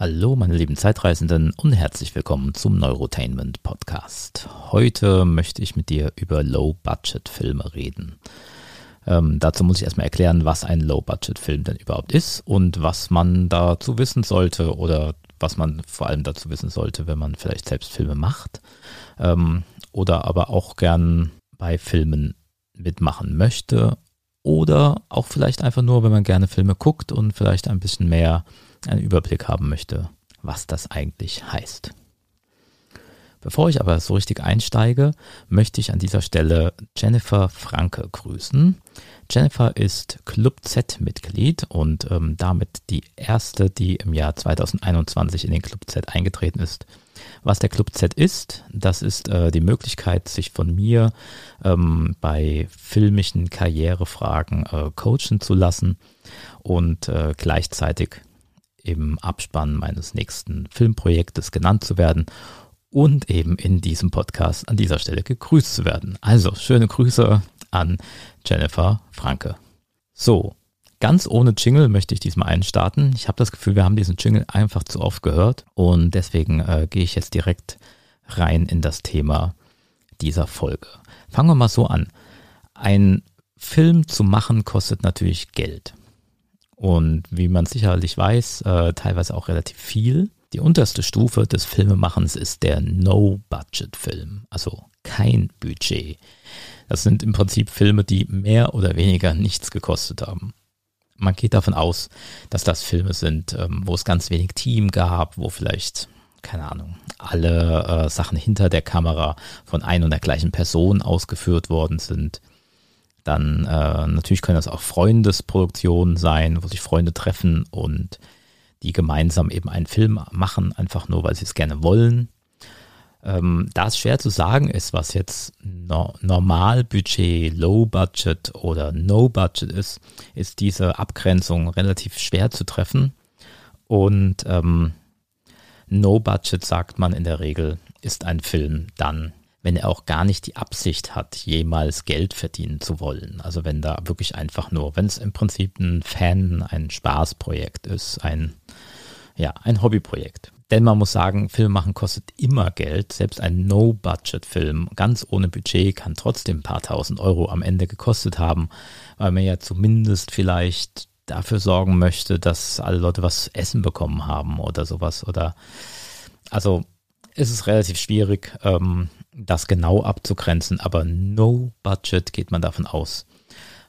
Hallo, meine lieben Zeitreisenden und herzlich willkommen zum Neurotainment Podcast. Heute möchte ich mit dir über Low-Budget-Filme reden. Ähm, dazu muss ich erstmal erklären, was ein Low-Budget-Film denn überhaupt ist und was man dazu wissen sollte oder was man vor allem dazu wissen sollte, wenn man vielleicht selbst Filme macht ähm, oder aber auch gern bei Filmen mitmachen möchte oder auch vielleicht einfach nur, wenn man gerne Filme guckt und vielleicht ein bisschen mehr einen Überblick haben möchte, was das eigentlich heißt. Bevor ich aber so richtig einsteige, möchte ich an dieser Stelle Jennifer Franke grüßen. Jennifer ist Club Z-Mitglied und ähm, damit die erste, die im Jahr 2021 in den Club Z eingetreten ist. Was der Club Z ist, das ist äh, die Möglichkeit, sich von mir ähm, bei filmischen Karrierefragen äh, coachen zu lassen und äh, gleichzeitig im Abspann meines nächsten Filmprojektes genannt zu werden und eben in diesem Podcast an dieser Stelle gegrüßt zu werden. Also schöne Grüße an Jennifer Franke. So, ganz ohne Jingle möchte ich diesmal einstarten. Ich habe das Gefühl, wir haben diesen Jingle einfach zu oft gehört und deswegen äh, gehe ich jetzt direkt rein in das Thema dieser Folge. Fangen wir mal so an. Ein Film zu machen kostet natürlich Geld. Und wie man sicherlich weiß, äh, teilweise auch relativ viel. Die unterste Stufe des Filmemachens ist der No-Budget-Film, also kein Budget. Das sind im Prinzip Filme, die mehr oder weniger nichts gekostet haben. Man geht davon aus, dass das Filme sind, ähm, wo es ganz wenig Team gab, wo vielleicht, keine Ahnung, alle äh, Sachen hinter der Kamera von ein und der gleichen Person ausgeführt worden sind dann äh, natürlich können das auch Freundesproduktionen sein, wo sich Freunde treffen und die gemeinsam eben einen Film machen, einfach nur, weil sie es gerne wollen. Ähm, da es schwer zu sagen ist, was jetzt no Normalbudget, Low Budget oder No Budget ist, ist diese Abgrenzung relativ schwer zu treffen. Und ähm, No Budget sagt man in der Regel, ist ein Film dann wenn er auch gar nicht die Absicht hat, jemals Geld verdienen zu wollen. Also wenn da wirklich einfach nur, wenn es im Prinzip ein Fan, ein Spaßprojekt ist, ein, ja, ein Hobbyprojekt. Denn man muss sagen, Film machen kostet immer Geld. Selbst ein No-Budget-Film, ganz ohne Budget, kann trotzdem ein paar tausend Euro am Ende gekostet haben, weil man ja zumindest vielleicht dafür sorgen möchte, dass alle Leute was essen bekommen haben oder sowas. Oder also es ist relativ schwierig. Ähm, das genau abzugrenzen, aber no budget geht man davon aus.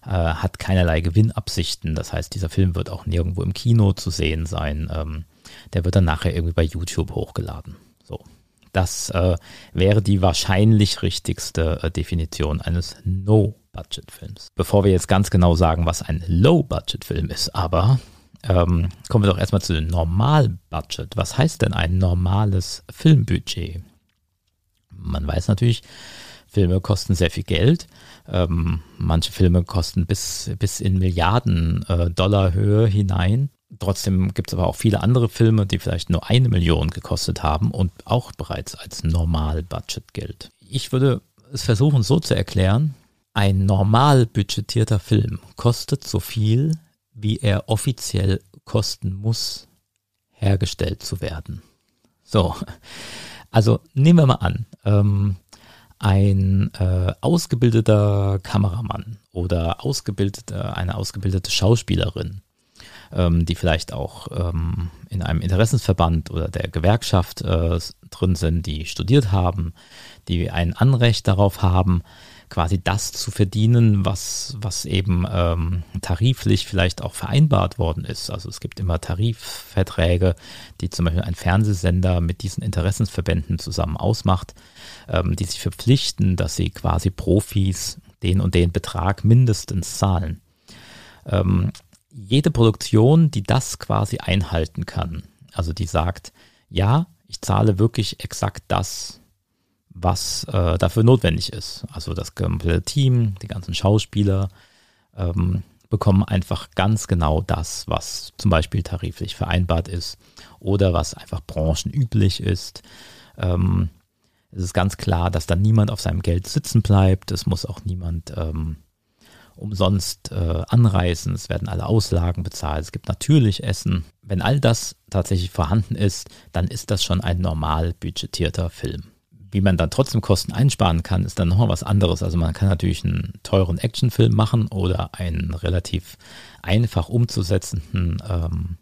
Äh, hat keinerlei Gewinnabsichten. Das heißt, dieser Film wird auch nirgendwo im Kino zu sehen sein. Ähm, der wird dann nachher irgendwie bei YouTube hochgeladen. So. Das äh, wäre die wahrscheinlich richtigste äh, Definition eines No-Budget-Films. Bevor wir jetzt ganz genau sagen, was ein Low-Budget-Film ist, aber ähm, kommen wir doch erstmal zu dem Normal-Budget. Was heißt denn ein normales Filmbudget? man weiß natürlich, Filme kosten sehr viel Geld. Ähm, manche Filme kosten bis, bis in Milliarden äh, Dollar Höhe hinein. Trotzdem gibt es aber auch viele andere Filme, die vielleicht nur eine Million gekostet haben und auch bereits als Normal-Budget gilt. Ich würde es versuchen so zu erklären, ein normal budgetierter Film kostet so viel, wie er offiziell kosten muss, hergestellt zu werden. So, also nehmen wir mal an, ähm, ein äh, ausgebildeter Kameramann oder ausgebildete, eine ausgebildete Schauspielerin, ähm, die vielleicht auch ähm, in einem Interessensverband oder der Gewerkschaft äh, drin sind, die studiert haben, die ein Anrecht darauf haben, quasi das zu verdienen, was, was eben ähm, tariflich vielleicht auch vereinbart worden ist. Also es gibt immer Tarifverträge, die zum Beispiel ein Fernsehsender mit diesen Interessensverbänden zusammen ausmacht, ähm, die sich verpflichten, dass sie quasi Profis den und den Betrag mindestens zahlen. Ähm, jede Produktion, die das quasi einhalten kann, also die sagt, ja, ich zahle wirklich exakt das, was äh, dafür notwendig ist. Also das komplette Team, die ganzen Schauspieler ähm, bekommen einfach ganz genau das, was zum Beispiel tariflich vereinbart ist oder was einfach branchenüblich ist. Ähm, es ist ganz klar, dass da niemand auf seinem Geld sitzen bleibt. Es muss auch niemand ähm, umsonst äh, anreisen, es werden alle Auslagen bezahlt, es gibt natürlich Essen. Wenn all das tatsächlich vorhanden ist, dann ist das schon ein normal budgetierter Film. Wie man dann trotzdem Kosten einsparen kann, ist dann nochmal was anderes. Also man kann natürlich einen teuren Actionfilm machen oder einen relativ einfach umzusetzenden ähm,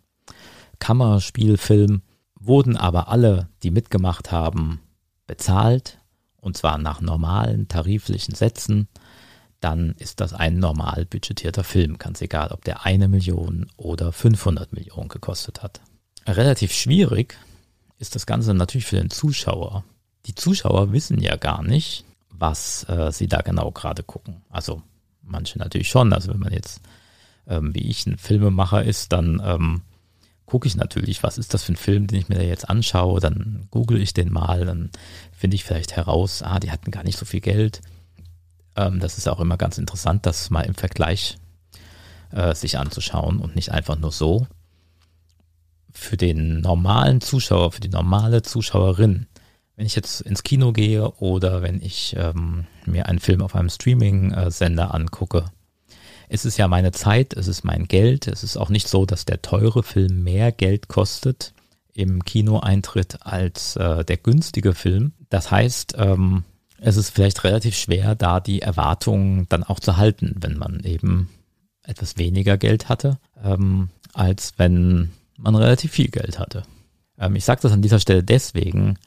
Kammerspielfilm, wurden aber alle, die mitgemacht haben, bezahlt und zwar nach normalen tariflichen Sätzen, dann ist das ein normal budgetierter Film. Ganz egal, ob der eine Million oder 500 Millionen gekostet hat. Relativ schwierig ist das Ganze natürlich für den Zuschauer. Die Zuschauer wissen ja gar nicht, was äh, sie da genau gerade gucken. Also manche natürlich schon. Also wenn man jetzt ähm, wie ich ein Filmemacher ist, dann ähm, gucke ich natürlich, was ist das für ein Film, den ich mir da jetzt anschaue. Dann google ich den mal, dann finde ich vielleicht heraus, ah, die hatten gar nicht so viel Geld. Ähm, das ist auch immer ganz interessant, das mal im Vergleich äh, sich anzuschauen und nicht einfach nur so. Für den normalen Zuschauer, für die normale Zuschauerin, wenn ich jetzt ins Kino gehe oder wenn ich ähm, mir einen Film auf einem Streaming-Sender angucke, es ist ja meine Zeit, es ist mein Geld. Es ist auch nicht so, dass der teure Film mehr Geld kostet im Kinoeintritt als äh, der günstige Film. Das heißt, ähm, es ist vielleicht relativ schwer, da die Erwartungen dann auch zu halten, wenn man eben etwas weniger Geld hatte, ähm, als wenn man relativ viel Geld hatte. Ähm, ich sage das an dieser Stelle deswegen,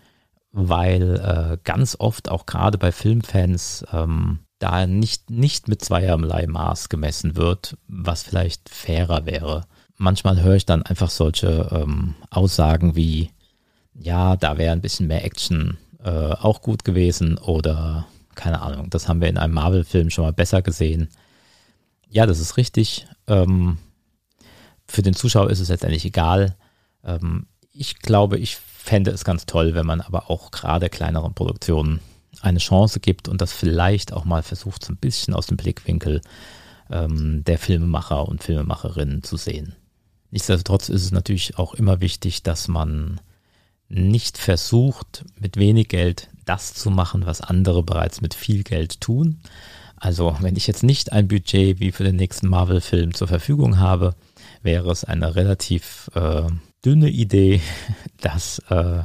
weil äh, ganz oft auch gerade bei Filmfans ähm, da nicht, nicht mit zweierlei Maß gemessen wird, was vielleicht fairer wäre. Manchmal höre ich dann einfach solche ähm, Aussagen wie, ja, da wäre ein bisschen mehr Action äh, auch gut gewesen oder keine Ahnung, das haben wir in einem Marvel-Film schon mal besser gesehen. Ja, das ist richtig. Ähm, für den Zuschauer ist es letztendlich egal. Ähm, ich glaube, ich fände es ganz toll, wenn man aber auch gerade kleineren Produktionen eine Chance gibt und das vielleicht auch mal versucht, so ein bisschen aus dem Blickwinkel ähm, der Filmemacher und Filmemacherinnen zu sehen. Nichtsdestotrotz ist es natürlich auch immer wichtig, dass man nicht versucht, mit wenig Geld das zu machen, was andere bereits mit viel Geld tun. Also wenn ich jetzt nicht ein Budget wie für den nächsten Marvel-Film zur Verfügung habe, wäre es eine relativ äh, dünne Idee, das äh,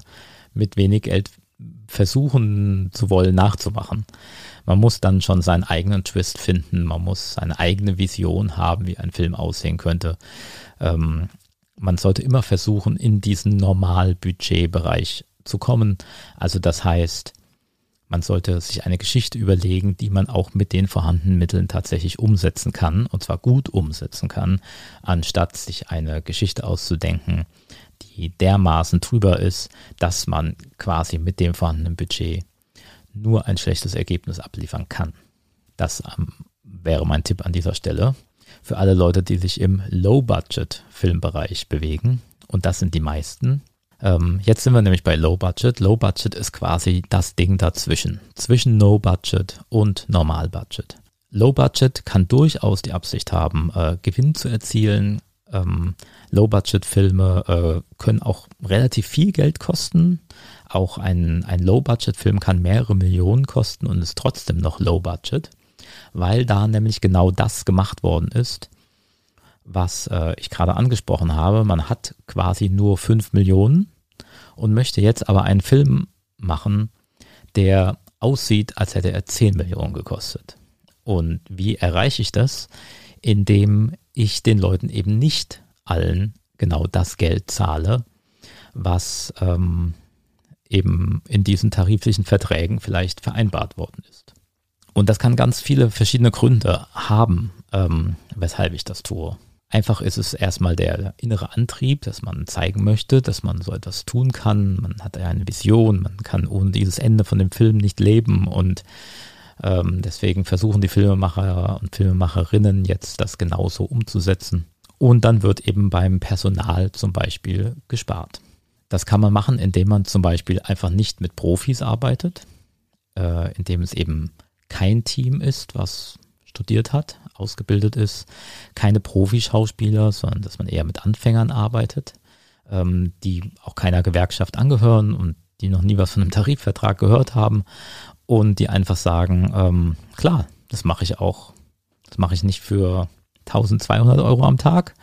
mit wenig Geld versuchen zu wollen, nachzumachen. Man muss dann schon seinen eigenen Twist finden, man muss seine eigene Vision haben, wie ein Film aussehen könnte. Ähm, man sollte immer versuchen, in diesen Normalbudgetbereich zu kommen. Also das heißt, man sollte sich eine Geschichte überlegen, die man auch mit den vorhandenen Mitteln tatsächlich umsetzen kann, und zwar gut umsetzen kann, anstatt sich eine Geschichte auszudenken, die dermaßen drüber ist, dass man quasi mit dem vorhandenen Budget nur ein schlechtes Ergebnis abliefern kann. Das ähm, wäre mein Tipp an dieser Stelle für alle Leute, die sich im Low-Budget-Filmbereich bewegen. Und das sind die meisten. Ähm, jetzt sind wir nämlich bei Low-Budget. Low-Budget ist quasi das Ding dazwischen, zwischen No-Budget und Normal-Budget. Low-Budget kann durchaus die Absicht haben, äh, Gewinn zu erzielen, ähm, Low-Budget-Filme äh, können auch relativ viel Geld kosten. Auch ein, ein Low-Budget-Film kann mehrere Millionen kosten und ist trotzdem noch Low-Budget, weil da nämlich genau das gemacht worden ist, was äh, ich gerade angesprochen habe. Man hat quasi nur 5 Millionen und möchte jetzt aber einen Film machen, der aussieht, als hätte er 10 Millionen gekostet. Und wie erreiche ich das? Indem ich den Leuten eben nicht allen genau das Geld zahle, was ähm, eben in diesen tariflichen Verträgen vielleicht vereinbart worden ist. Und das kann ganz viele verschiedene Gründe haben, ähm, weshalb ich das tue. Einfach ist es erstmal der innere Antrieb, dass man zeigen möchte, dass man so etwas tun kann. Man hat eine Vision, man kann ohne dieses Ende von dem Film nicht leben und ähm, deswegen versuchen die Filmemacher und Filmemacherinnen jetzt das genauso umzusetzen. Und dann wird eben beim Personal zum Beispiel gespart. Das kann man machen, indem man zum Beispiel einfach nicht mit Profis arbeitet, äh, indem es eben kein Team ist, was studiert hat, ausgebildet ist, keine Profischauspieler, sondern dass man eher mit Anfängern arbeitet, ähm, die auch keiner Gewerkschaft angehören und die noch nie was von einem Tarifvertrag gehört haben und die einfach sagen, ähm, klar, das mache ich auch Das mache ich nicht für 1200 Euro am Tag,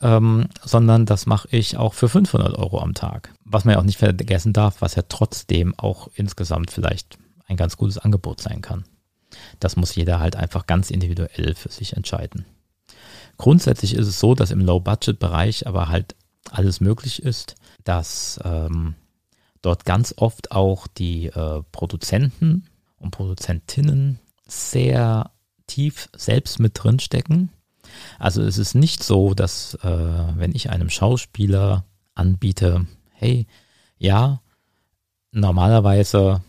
ähm, sondern das mache ich auch für 500 Euro am Tag. Was man ja auch nicht vergessen darf, was ja trotzdem auch insgesamt vielleicht ein ganz gutes Angebot sein kann. Das muss jeder halt einfach ganz individuell für sich entscheiden. Grundsätzlich ist es so, dass im Low-Budget-Bereich aber halt alles möglich ist, dass ähm, dort ganz oft auch die äh, Produzenten und Produzentinnen sehr tief selbst mit drin stecken. Also es ist nicht so, dass äh, wenn ich einem Schauspieler anbiete, hey, ja, normalerweise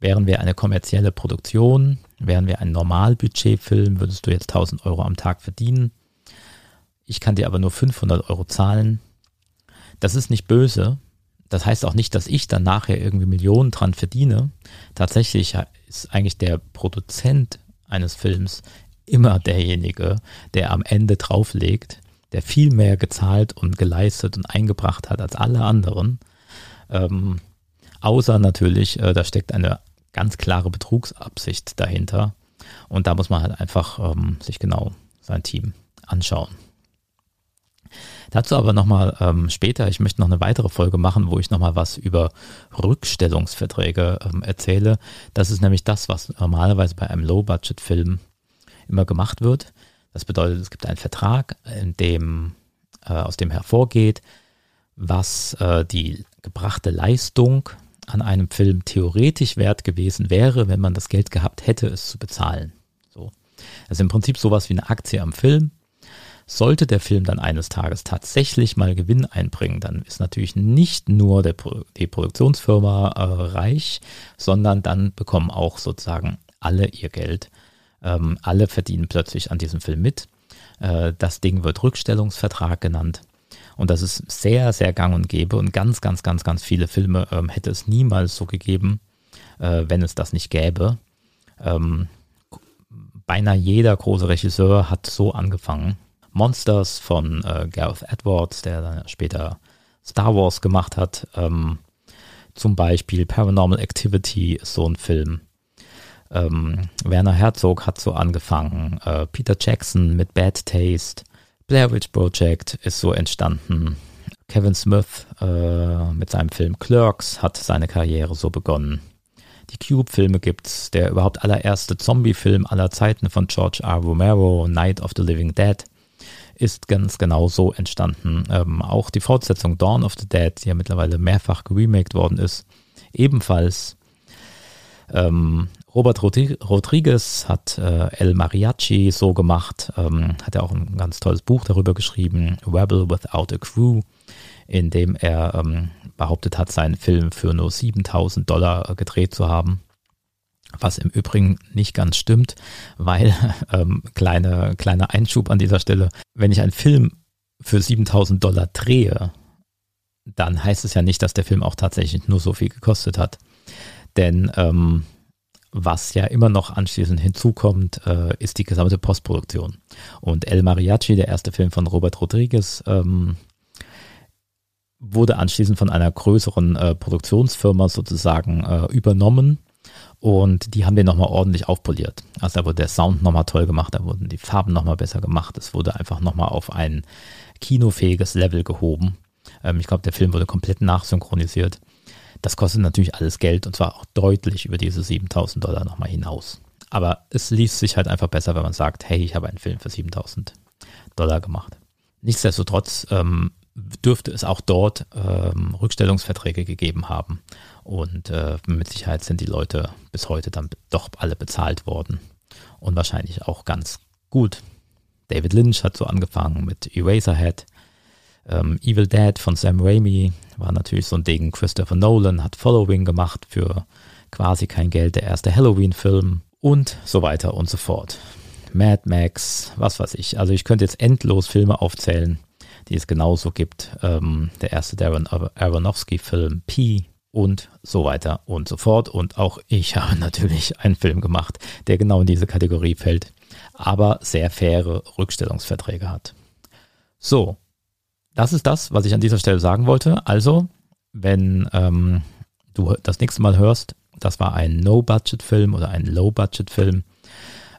wären wir eine kommerzielle Produktion, wären wir ein Normalbudgetfilm, würdest du jetzt 1000 Euro am Tag verdienen. Ich kann dir aber nur 500 Euro zahlen. Das ist nicht böse, das heißt auch nicht, dass ich dann nachher irgendwie Millionen dran verdiene. Tatsächlich ist eigentlich der Produzent eines Films immer derjenige, der am Ende drauflegt, der viel mehr gezahlt und geleistet und eingebracht hat als alle anderen. Ähm, außer natürlich, äh, da steckt eine ganz klare Betrugsabsicht dahinter. Und da muss man halt einfach ähm, sich genau sein Team anschauen. Dazu aber nochmal ähm, später. Ich möchte noch eine weitere Folge machen, wo ich nochmal was über Rückstellungsverträge ähm, erzähle. Das ist nämlich das, was normalerweise bei einem Low-Budget-Film immer gemacht wird. Das bedeutet, es gibt einen Vertrag, dem, äh, aus dem hervorgeht, was äh, die gebrachte Leistung an einem Film theoretisch wert gewesen wäre, wenn man das Geld gehabt hätte, es zu bezahlen. So. Also im Prinzip sowas wie eine Aktie am Film. Sollte der Film dann eines Tages tatsächlich mal Gewinn einbringen, dann ist natürlich nicht nur der, die Produktionsfirma äh, reich, sondern dann bekommen auch sozusagen alle ihr Geld. Ähm, alle verdienen plötzlich an diesem Film mit. Äh, das Ding wird Rückstellungsvertrag genannt. Und das ist sehr, sehr gang und gäbe. Und ganz, ganz, ganz, ganz viele Filme ähm, hätte es niemals so gegeben, äh, wenn es das nicht gäbe. Ähm, beinahe jeder große Regisseur hat so angefangen. Monsters von äh, Gareth Edwards, der dann später Star Wars gemacht hat. Ähm, zum Beispiel Paranormal Activity ist so ein Film. Ähm, Werner Herzog hat so angefangen. Äh, Peter Jackson mit Bad Taste. Blair Witch Project ist so entstanden. Kevin Smith äh, mit seinem Film Clerks hat seine Karriere so begonnen. Die Cube-Filme gibt's. Der überhaupt allererste Zombie-Film aller Zeiten von George R. Romero, Night of the Living Dead, ist ganz genau so entstanden. Ähm, auch die Fortsetzung Dawn of the Dead, die ja mittlerweile mehrfach geremaked worden ist, ebenfalls. Ähm, Robert Rodriguez hat äh, El Mariachi so gemacht, ähm, hat er auch ein ganz tolles Buch darüber geschrieben, Rebel Without a Crew, in dem er ähm, behauptet hat, seinen Film für nur 7000 Dollar gedreht zu haben was im Übrigen nicht ganz stimmt, weil, ähm, kleine, kleiner Einschub an dieser Stelle, wenn ich einen Film für 7000 Dollar drehe, dann heißt es ja nicht, dass der Film auch tatsächlich nur so viel gekostet hat. Denn ähm, was ja immer noch anschließend hinzukommt, äh, ist die gesamte Postproduktion. Und El Mariachi, der erste Film von Robert Rodriguez, ähm, wurde anschließend von einer größeren äh, Produktionsfirma sozusagen äh, übernommen und die haben den nochmal ordentlich aufpoliert. Also da wurde der Sound nochmal toll gemacht, da wurden die Farben nochmal besser gemacht. Es wurde einfach nochmal auf ein kinofähiges Level gehoben. Ähm, ich glaube, der Film wurde komplett nachsynchronisiert. Das kostet natürlich alles Geld und zwar auch deutlich über diese 7000 Dollar nochmal hinaus. Aber es liest sich halt einfach besser, wenn man sagt, hey, ich habe einen Film für 7000 Dollar gemacht. Nichtsdestotrotz ähm, dürfte es auch dort ähm, Rückstellungsverträge gegeben haben. Und äh, mit Sicherheit sind die Leute bis heute dann doch alle bezahlt worden. Und wahrscheinlich auch ganz gut. David Lynch hat so angefangen mit Eraserhead. Ähm, Evil Dead von Sam Raimi war natürlich so ein Ding. Christopher Nolan hat Following gemacht für quasi kein Geld, der erste Halloween-Film und so weiter und so fort. Mad Max, was weiß ich. Also ich könnte jetzt endlos Filme aufzählen, die es genauso gibt. Ähm, der erste Darren Aronofsky-Film P und so weiter und so fort. Und auch ich habe natürlich einen Film gemacht, der genau in diese Kategorie fällt, aber sehr faire Rückstellungsverträge hat. So, das ist das, was ich an dieser Stelle sagen wollte. Also, wenn ähm, du das nächste Mal hörst, das war ein No-Budget-Film oder ein Low-Budget-Film,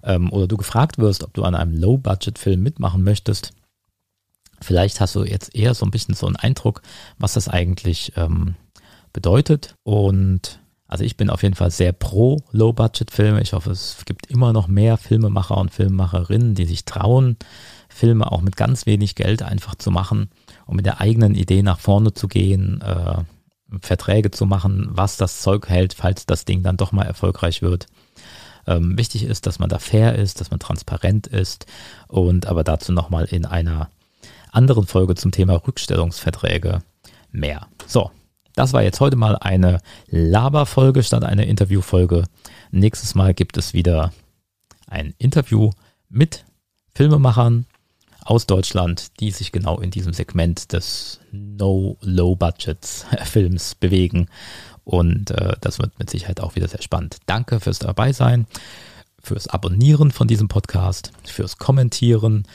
ähm, oder du gefragt wirst, ob du an einem Low-Budget-Film mitmachen möchtest, vielleicht hast du jetzt eher so ein bisschen so einen Eindruck, was das eigentlich ähm, bedeutet. Und also ich bin auf jeden Fall sehr pro Low-Budget-Filme. Ich hoffe, es gibt immer noch mehr Filmemacher und Filmemacherinnen, die sich trauen, Filme auch mit ganz wenig Geld einfach zu machen und mit der eigenen Idee nach vorne zu gehen, äh, Verträge zu machen, was das Zeug hält, falls das Ding dann doch mal erfolgreich wird. Ähm, wichtig ist, dass man da fair ist, dass man transparent ist und aber dazu nochmal in einer anderen Folge zum Thema Rückstellungsverträge mehr. So, das war jetzt heute mal eine Laberfolge statt eine Interviewfolge. Nächstes Mal gibt es wieder ein Interview mit Filmemachern aus Deutschland, die sich genau in diesem Segment des No-Low-Budgets-Films bewegen. Und äh, das wird mit Sicherheit auch wieder sehr spannend. Danke fürs Dabeisein, fürs Abonnieren von diesem Podcast, fürs Kommentieren,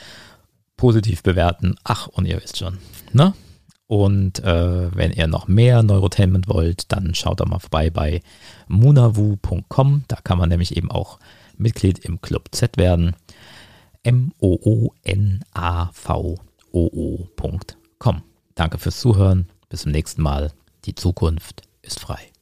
positiv bewerten. Ach, und ihr wisst schon. Ne? Und äh, wenn ihr noch mehr Neurotainment wollt, dann schaut doch mal vorbei bei munavu.com. Da kann man nämlich eben auch Mitglied im Club Z werden. M-O-O-N-A-V-O-O.com. Danke fürs Zuhören. Bis zum nächsten Mal. Die Zukunft ist frei.